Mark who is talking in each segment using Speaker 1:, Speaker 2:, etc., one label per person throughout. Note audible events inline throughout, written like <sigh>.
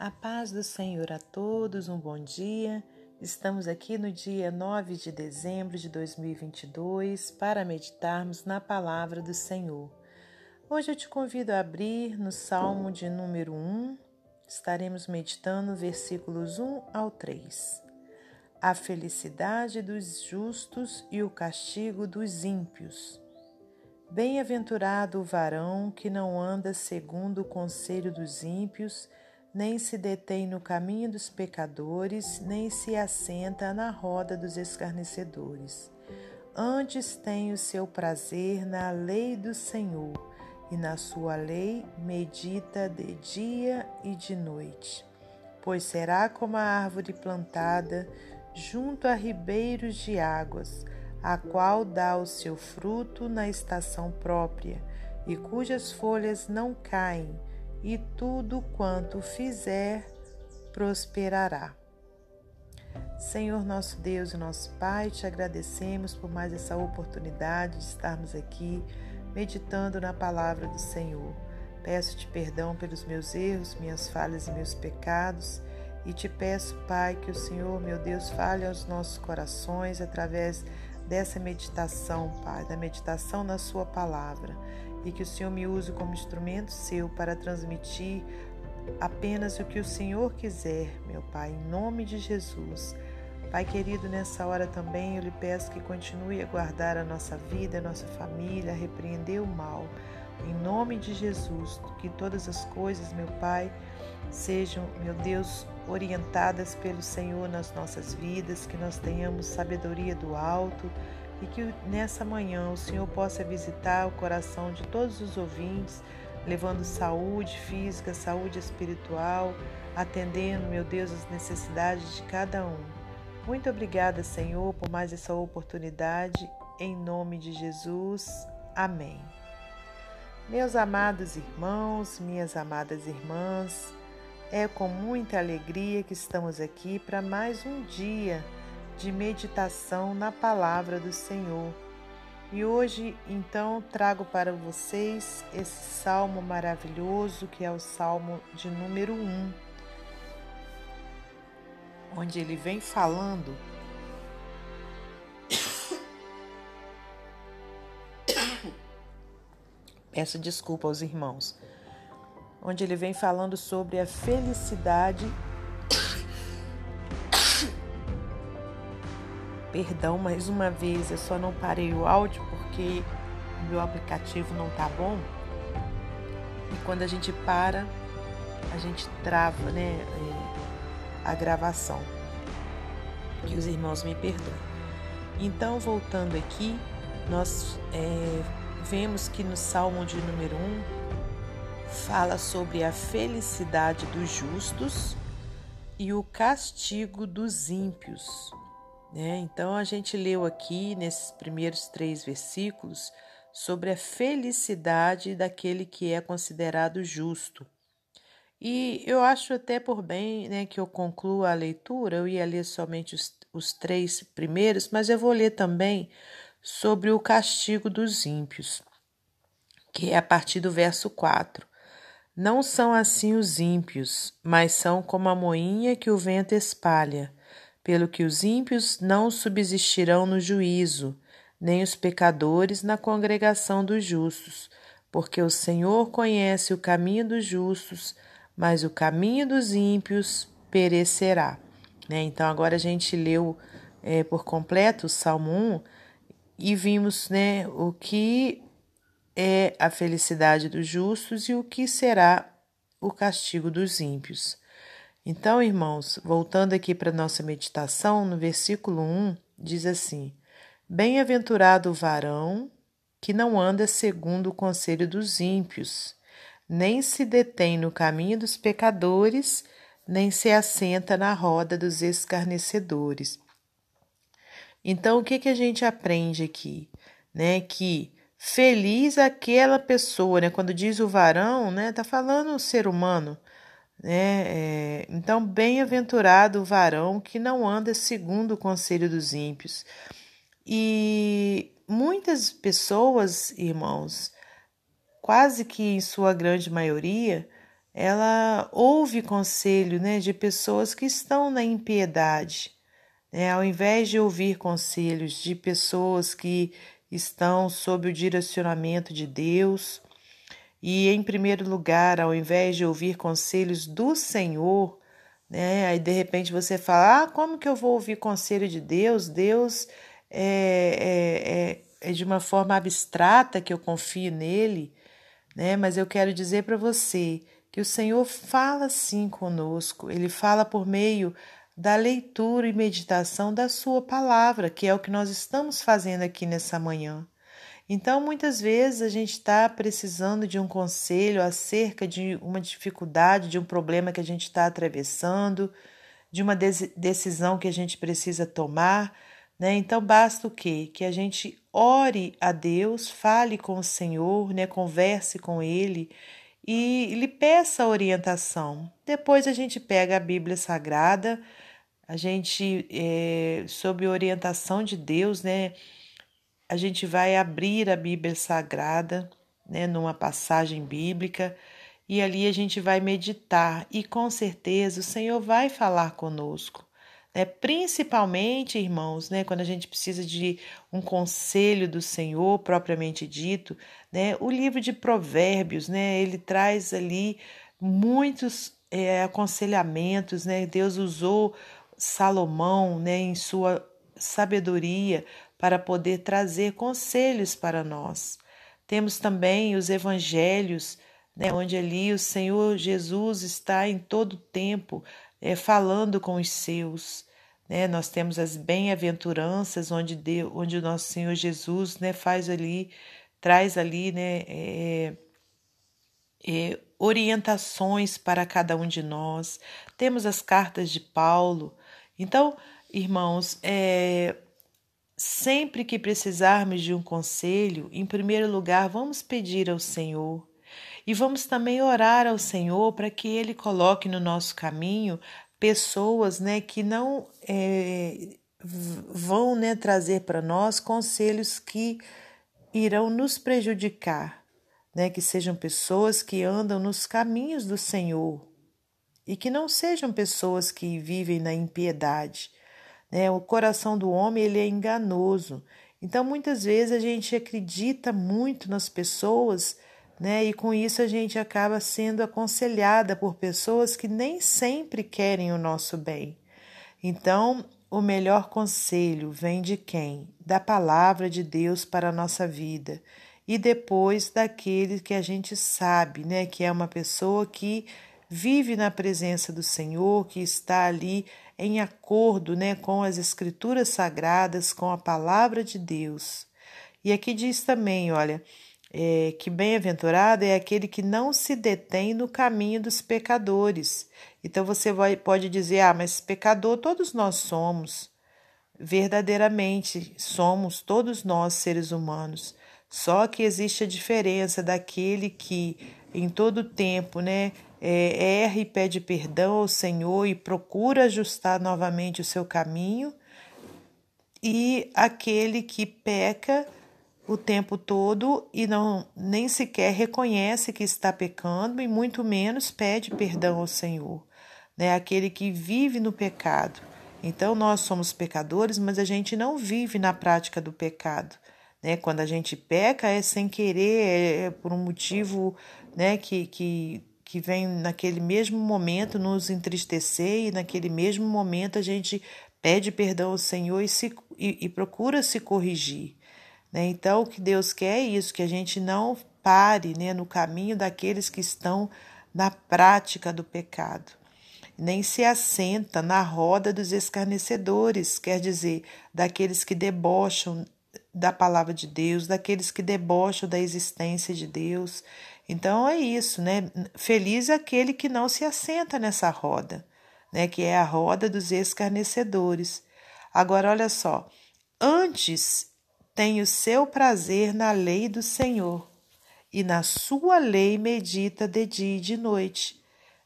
Speaker 1: A paz do Senhor a todos, um bom dia. Estamos aqui no dia 9 de dezembro de 2022 para meditarmos na palavra do Senhor. Hoje eu te convido a abrir no Salmo de número 1. Estaremos meditando versículos 1 ao 3. A felicidade dos justos e o castigo dos ímpios. Bem-aventurado o varão que não anda segundo o conselho dos ímpios, nem se detém no caminho dos pecadores, nem se assenta na roda dos escarnecedores. Antes tem o seu prazer na lei do Senhor, e na sua lei medita de dia e de noite. Pois será como a árvore plantada junto a ribeiros de águas, a qual dá o seu fruto na estação própria, e cujas folhas não caem, e tudo quanto fizer prosperará. Senhor nosso Deus e nosso Pai, te agradecemos por mais essa oportunidade de estarmos aqui meditando na palavra do Senhor. Peço-te perdão pelos meus erros, minhas falhas e meus pecados. E te peço, Pai, que o Senhor, meu Deus, fale aos nossos corações através dessa meditação, Pai, da meditação na Sua palavra e que o Senhor me use como instrumento seu para transmitir apenas o que o Senhor quiser, meu Pai, em nome de Jesus. Pai querido, nessa hora também eu lhe peço que continue a guardar a nossa vida, a nossa família, a repreender o mal. Em nome de Jesus, que todas as coisas, meu Pai, sejam, meu Deus, orientadas pelo Senhor nas nossas vidas, que nós tenhamos sabedoria do alto e que nessa manhã o Senhor possa visitar o coração de todos os ouvintes, levando saúde física, saúde espiritual, atendendo, meu Deus, as necessidades de cada um. Muito obrigada, Senhor, por mais essa oportunidade. Em nome de Jesus. Amém. Meus amados irmãos, minhas amadas irmãs, é com muita alegria que estamos aqui para mais um dia de meditação na palavra do Senhor. E hoje, então, trago para vocês esse salmo maravilhoso que é o salmo de número 1, onde ele vem falando <coughs> Peço desculpa aos irmãos. Onde ele vem falando sobre a felicidade Perdão mais uma vez, eu só não parei o áudio porque o meu aplicativo não tá bom. E quando a gente para, a gente trava, né, é, a gravação. Que os irmãos me perdoem. Então, voltando aqui, nós é, vemos que no Salmo de número 1 fala sobre a felicidade dos justos e o castigo dos ímpios. Né? Então a gente leu aqui nesses primeiros três versículos sobre a felicidade daquele que é considerado justo. E eu acho até por bem né, que eu conclua a leitura, eu ia ler somente os, os três primeiros, mas eu vou ler também sobre o castigo dos ímpios, que é a partir do verso 4. Não são assim os ímpios, mas são como a moinha que o vento espalha pelo que os ímpios não subsistirão no juízo, nem os pecadores na congregação dos justos, porque o Senhor conhece o caminho dos justos, mas o caminho dos ímpios perecerá. Né? Então, agora a gente leu é, por completo o Salmo 1 e vimos né, o que é a felicidade dos justos e o que será o castigo dos ímpios. Então, irmãos, voltando aqui para nossa meditação, no versículo 1, diz assim: Bem-aventurado o varão que não anda segundo o conselho dos ímpios, nem se detém no caminho dos pecadores, nem se assenta na roda dos escarnecedores. Então, o que, que a gente aprende aqui? Né? Que feliz aquela pessoa, né? Quando diz o varão, né? Tá falando o ser humano né? É, então, bem-aventurado o varão que não anda segundo o conselho dos ímpios. E muitas pessoas, irmãos, quase que em sua grande maioria, ela ouve conselho né, de pessoas que estão na impiedade. Né? Ao invés de ouvir conselhos de pessoas que estão sob o direcionamento de Deus, e em primeiro lugar, ao invés de ouvir conselhos do Senhor, né? Aí de repente você fala: Ah, como que eu vou ouvir conselho de Deus? Deus é, é, é, é de uma forma abstrata que eu confio nele, né? Mas eu quero dizer para você que o Senhor fala sim conosco, ele fala por meio da leitura e meditação da Sua palavra, que é o que nós estamos fazendo aqui nessa manhã. Então, muitas vezes a gente está precisando de um conselho acerca de uma dificuldade, de um problema que a gente está atravessando, de uma decisão que a gente precisa tomar, né? Então, basta o quê? Que a gente ore a Deus, fale com o Senhor, né? Converse com Ele e lhe peça orientação. Depois a gente pega a Bíblia Sagrada, a gente, é, sob orientação de Deus, né? A gente vai abrir a Bíblia Sagrada, né, numa passagem bíblica, e ali a gente vai meditar, e com certeza o Senhor vai falar conosco. Né? Principalmente, irmãos, né, quando a gente precisa de um conselho do Senhor, propriamente dito, né, o livro de Provérbios, né, ele traz ali muitos é, aconselhamentos, né? Deus usou Salomão, né, em sua sabedoria para poder trazer conselhos para nós. Temos também os evangelhos, né, onde ali o Senhor Jesus está em todo tempo é, falando com os seus. Né? Nós temos as bem-aventuranças, onde, Deus, onde o nosso Senhor Jesus né, faz ali, traz ali né, é, é, orientações para cada um de nós. Temos as cartas de Paulo. Então, irmãos, é, Sempre que precisarmos de um conselho, em primeiro lugar, vamos pedir ao Senhor. E vamos também orar ao Senhor para que Ele coloque no nosso caminho pessoas né, que não é, vão né, trazer para nós conselhos que irão nos prejudicar, né, que sejam pessoas que andam nos caminhos do Senhor e que não sejam pessoas que vivem na impiedade né? O coração do homem ele é enganoso. Então, muitas vezes a gente acredita muito nas pessoas, né? E com isso a gente acaba sendo aconselhada por pessoas que nem sempre querem o nosso bem. Então, o melhor conselho vem de quem? Da palavra de Deus para a nossa vida. E depois daquele que a gente sabe, né, que é uma pessoa que vive na presença do Senhor, que está ali em acordo né, com as Escrituras Sagradas, com a palavra de Deus. E aqui diz também, olha, é, que bem-aventurado é aquele que não se detém no caminho dos pecadores. Então você vai, pode dizer, ah, mas pecador todos nós somos. Verdadeiramente somos todos nós seres humanos. Só que existe a diferença daquele que em todo tempo, né, é, erra e pede perdão ao Senhor e procura ajustar novamente o seu caminho, e aquele que peca o tempo todo e não nem sequer reconhece que está pecando e muito menos pede perdão ao Senhor, né? Aquele que vive no pecado. Então nós somos pecadores, mas a gente não vive na prática do pecado, né? Quando a gente peca é sem querer, é, é por um motivo, né, que que que vem naquele mesmo momento nos entristecer e naquele mesmo momento a gente pede perdão ao Senhor e, se, e, e procura se corrigir. Né? Então, o que Deus quer é isso, que a gente não pare né, no caminho daqueles que estão na prática do pecado. Nem se assenta na roda dos escarnecedores, quer dizer, daqueles que debocham da palavra de Deus, daqueles que debocham da existência de Deus então é isso, né? Feliz é aquele que não se assenta nessa roda, né? Que é a roda dos escarnecedores. Agora olha só, antes tem o seu prazer na lei do Senhor, e na sua lei medita de dia e de noite,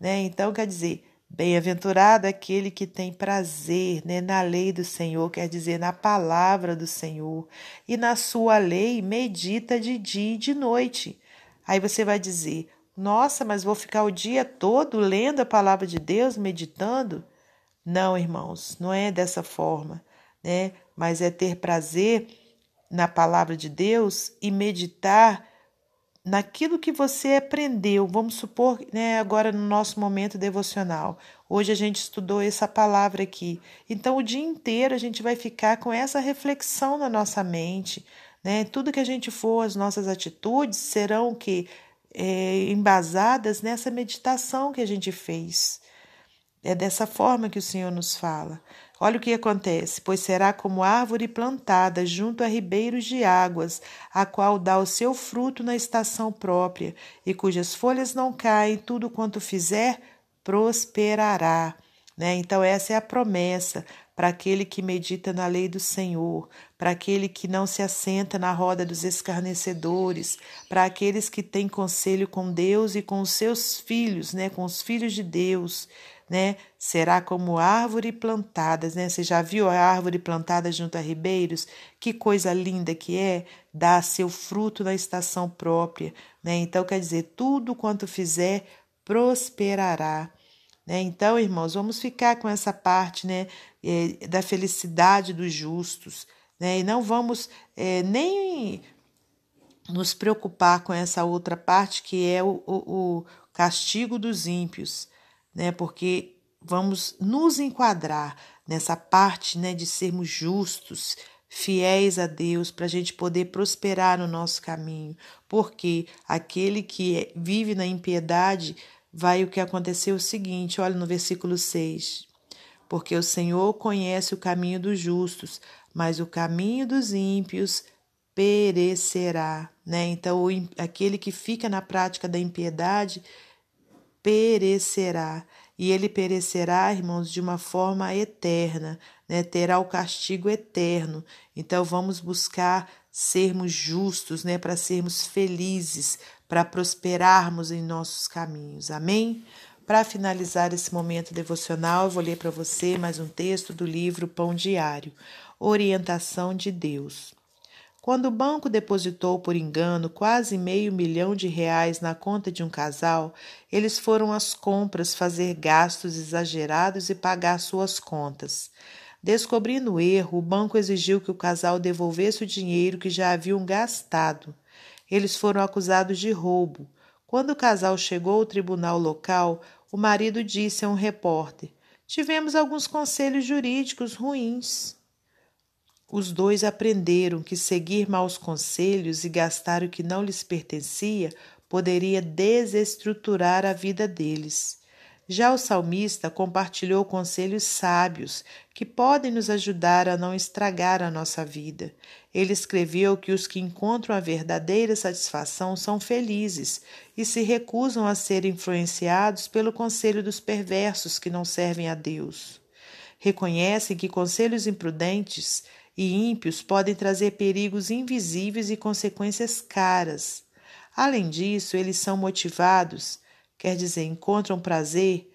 Speaker 1: né? Então quer dizer, Bem-aventurado aquele que tem prazer né, na lei do Senhor, quer dizer, na palavra do Senhor, e na sua lei medita de dia e de noite. Aí você vai dizer: Nossa, mas vou ficar o dia todo lendo a palavra de Deus, meditando? Não, irmãos, não é dessa forma, né? Mas é ter prazer na palavra de Deus e meditar naquilo que você aprendeu. Vamos supor, né, agora no nosso momento devocional. Hoje a gente estudou essa palavra aqui. Então, o dia inteiro a gente vai ficar com essa reflexão na nossa mente. Né? Tudo que a gente for, as nossas atitudes serão que é, embasadas nessa meditação que a gente fez. É dessa forma que o Senhor nos fala. Olha o que acontece: pois será como árvore plantada junto a ribeiros de águas, a qual dá o seu fruto na estação própria, e cujas folhas não caem, tudo quanto fizer prosperará. Né? Então, essa é a promessa para aquele que medita na lei do Senhor, para aquele que não se assenta na roda dos escarnecedores, para aqueles que têm conselho com Deus e com os seus filhos, né? com os filhos de Deus. Né? Será como árvore plantada, né? Você já viu a árvore plantada junto a ribeiros? Que coisa linda que é, dá seu fruto na estação própria, né? Então quer dizer, tudo quanto fizer prosperará. Né? Então, irmãos, vamos ficar com essa parte né, é, da felicidade dos justos. Né? E não vamos é, nem nos preocupar com essa outra parte que é o, o, o castigo dos ímpios, né? porque vamos nos enquadrar nessa parte né, de sermos justos, fiéis a Deus, para a gente poder prosperar no nosso caminho, porque aquele que é, vive na impiedade vai o que aconteceu o seguinte, olha no versículo 6. Porque o Senhor conhece o caminho dos justos, mas o caminho dos ímpios perecerá, né? Então, aquele que fica na prática da impiedade perecerá. E ele perecerá, irmãos, de uma forma eterna, né? terá o castigo eterno. Então, vamos buscar sermos justos, né? para sermos felizes, para prosperarmos em nossos caminhos. Amém? Para finalizar esse momento devocional, eu vou ler para você mais um texto do livro Pão Diário Orientação de Deus. Quando o banco depositou por engano quase meio milhão de reais na conta de um casal, eles foram às compras fazer gastos exagerados e pagar suas contas. Descobrindo o erro, o banco exigiu que o casal devolvesse o dinheiro que já haviam gastado. Eles foram acusados de roubo. Quando o casal chegou ao tribunal local, o marido disse a um repórter: Tivemos alguns conselhos jurídicos ruins. Os dois aprenderam que seguir maus conselhos e gastar o que não lhes pertencia poderia desestruturar a vida deles. Já o salmista compartilhou conselhos sábios que podem nos ajudar a não estragar a nossa vida. Ele escreveu que os que encontram a verdadeira satisfação são felizes e se recusam a ser influenciados pelo conselho dos perversos que não servem a Deus. Reconhecem que conselhos imprudentes e ímpios podem trazer perigos invisíveis e consequências caras. Além disso, eles são motivados quer dizer, encontram prazer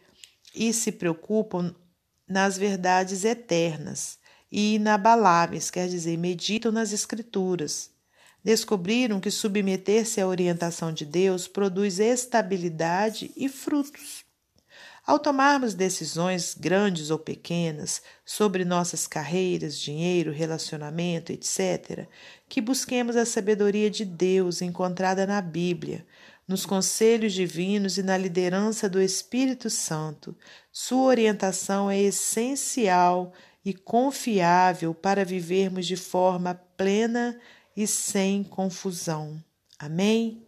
Speaker 1: e se preocupam nas verdades eternas e inabaláveis, quer dizer, meditam nas Escrituras. Descobriram que submeter-se à orientação de Deus produz estabilidade e frutos. Ao tomarmos decisões grandes ou pequenas sobre nossas carreiras, dinheiro, relacionamento, etc., que busquemos a sabedoria de Deus encontrada na Bíblia, nos conselhos divinos e na liderança do Espírito Santo. Sua orientação é essencial e confiável para vivermos de forma plena e sem confusão. Amém?